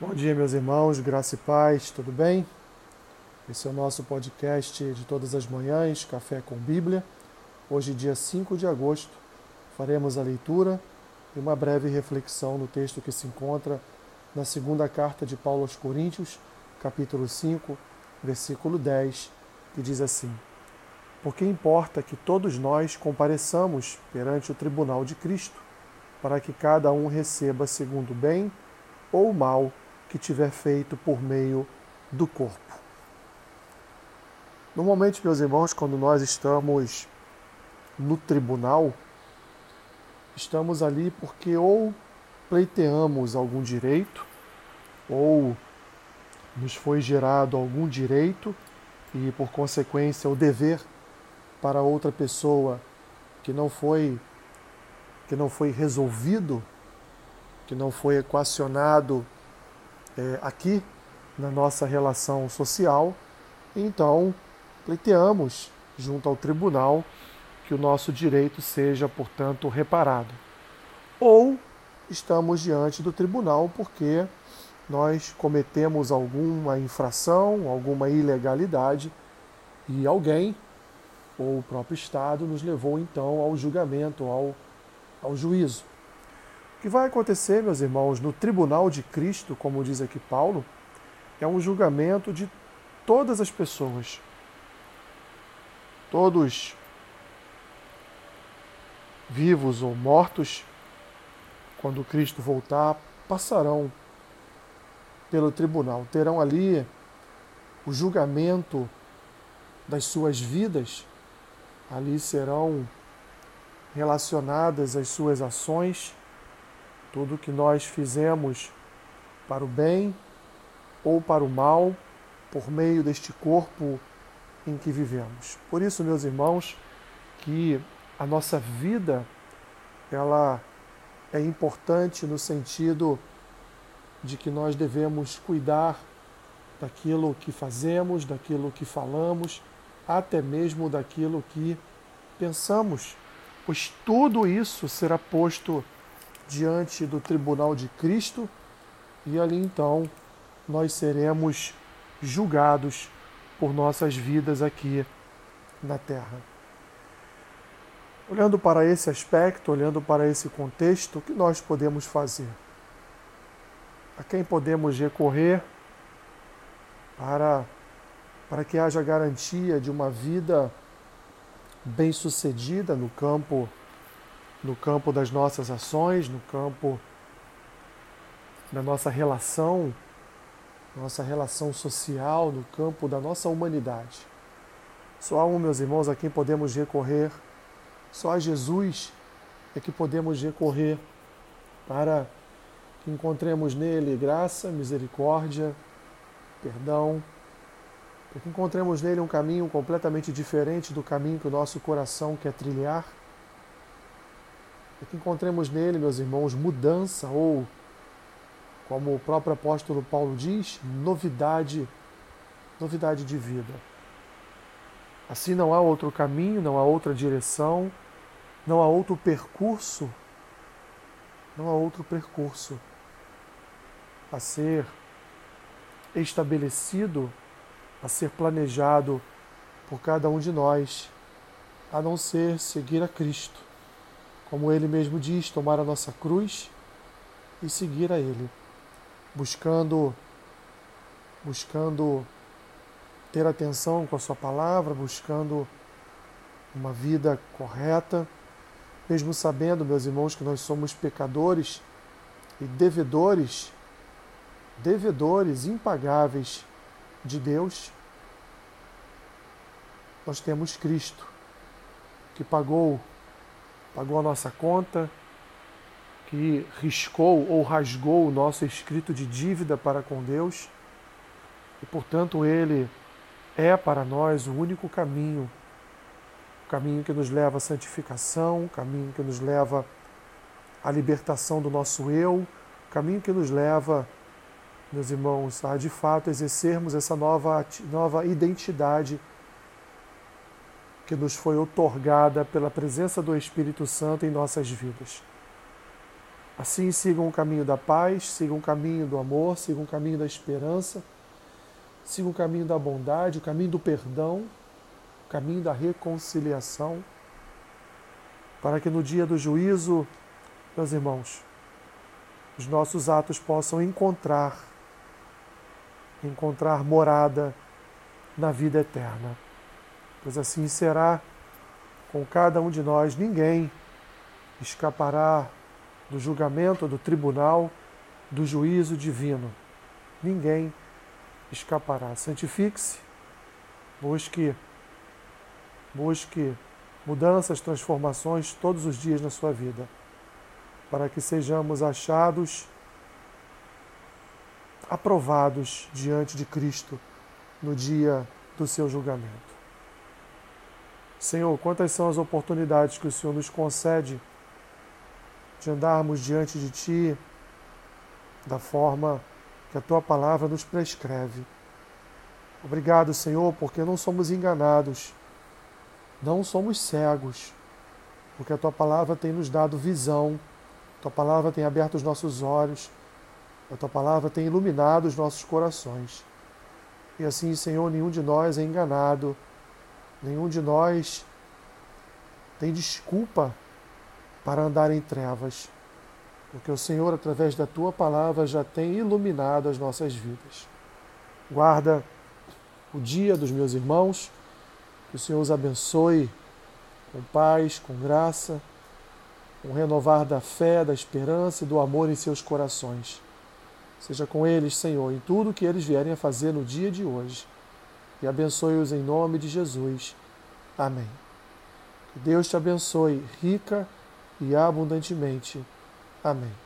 Bom dia, meus irmãos, graça e paz, tudo bem? Esse é o nosso podcast de todas as manhãs, Café com Bíblia. Hoje, dia 5 de agosto, faremos a leitura e uma breve reflexão no texto que se encontra na segunda carta de Paulo aos Coríntios, capítulo 5, versículo 10, que diz assim: Porque importa que todos nós compareçamos perante o tribunal de Cristo, para que cada um receba segundo bem ou mal que tiver feito por meio do corpo. Normalmente, meus irmãos, quando nós estamos no tribunal, estamos ali porque ou pleiteamos algum direito, ou nos foi gerado algum direito e, por consequência, o dever para outra pessoa que não foi que não foi resolvido, que não foi equacionado é, aqui na nossa relação social, então pleiteamos junto ao tribunal que o nosso direito seja, portanto, reparado. Ou estamos diante do tribunal porque nós cometemos alguma infração, alguma ilegalidade e alguém, ou o próprio Estado, nos levou então ao julgamento, ao, ao juízo que vai acontecer, meus irmãos, no tribunal de Cristo, como diz aqui Paulo, é um julgamento de todas as pessoas. Todos vivos ou mortos, quando Cristo voltar, passarão pelo tribunal, terão ali o julgamento das suas vidas, ali serão relacionadas as suas ações tudo que nós fizemos para o bem ou para o mal por meio deste corpo em que vivemos. Por isso, meus irmãos, que a nossa vida ela é importante no sentido de que nós devemos cuidar daquilo que fazemos, daquilo que falamos, até mesmo daquilo que pensamos, pois tudo isso será posto diante do tribunal de Cristo e ali então nós seremos julgados por nossas vidas aqui na terra. Olhando para esse aspecto, olhando para esse contexto, o que nós podemos fazer? A quem podemos recorrer para, para que haja garantia de uma vida bem-sucedida no campo no campo das nossas ações, no campo da nossa relação, nossa relação social, no campo da nossa humanidade. Só há um, meus irmãos, a quem podemos recorrer, só a Jesus é que podemos recorrer para que encontremos nele graça, misericórdia, perdão, para que encontremos nele um caminho completamente diferente do caminho que o nosso coração quer trilhar é que encontremos nele, meus irmãos, mudança ou, como o próprio apóstolo Paulo diz, novidade, novidade de vida. Assim não há outro caminho, não há outra direção, não há outro percurso, não há outro percurso a ser estabelecido, a ser planejado por cada um de nós, a não ser seguir a Cristo como ele mesmo diz, tomar a nossa cruz e seguir a ele, buscando buscando ter atenção com a sua palavra, buscando uma vida correta, mesmo sabendo, meus irmãos, que nós somos pecadores e devedores, devedores impagáveis de Deus, nós temos Cristo, que pagou pagou a nossa conta, que riscou ou rasgou o nosso escrito de dívida para com Deus. E, portanto, Ele é para nós o único caminho, o caminho que nos leva à santificação, o caminho que nos leva à libertação do nosso eu, o caminho que nos leva, meus irmãos, a de fato exercermos essa nova, nova identidade que nos foi otorgada pela presença do Espírito Santo em nossas vidas. Assim sigam o caminho da paz, sigam o caminho do amor, sigam o caminho da esperança, sigam o caminho da bondade, o caminho do perdão, o caminho da reconciliação, para que no dia do juízo, meus irmãos, os nossos atos possam encontrar encontrar morada na vida eterna. Pois assim será com cada um de nós, ninguém escapará do julgamento, do tribunal, do juízo divino. Ninguém escapará. Santifique-se, busque, busque mudanças, transformações todos os dias na sua vida, para que sejamos achados aprovados diante de Cristo no dia do seu julgamento. Senhor, quantas são as oportunidades que o Senhor nos concede de andarmos diante de Ti da forma que a Tua palavra nos prescreve. Obrigado, Senhor, porque não somos enganados, não somos cegos, porque a Tua palavra tem nos dado visão, a Tua palavra tem aberto os nossos olhos, a Tua palavra tem iluminado os nossos corações. E assim, Senhor, nenhum de nós é enganado, nenhum de nós tem desculpa para andar em trevas, porque o Senhor, através da tua palavra, já tem iluminado as nossas vidas. Guarda o dia dos meus irmãos, que o Senhor os abençoe com paz, com graça, com renovar da fé, da esperança e do amor em seus corações. Seja com eles, Senhor, em tudo que eles vierem a fazer no dia de hoje. E abençoe-os em nome de Jesus. Amém. Que Deus te abençoe rica e abundantemente. Amém.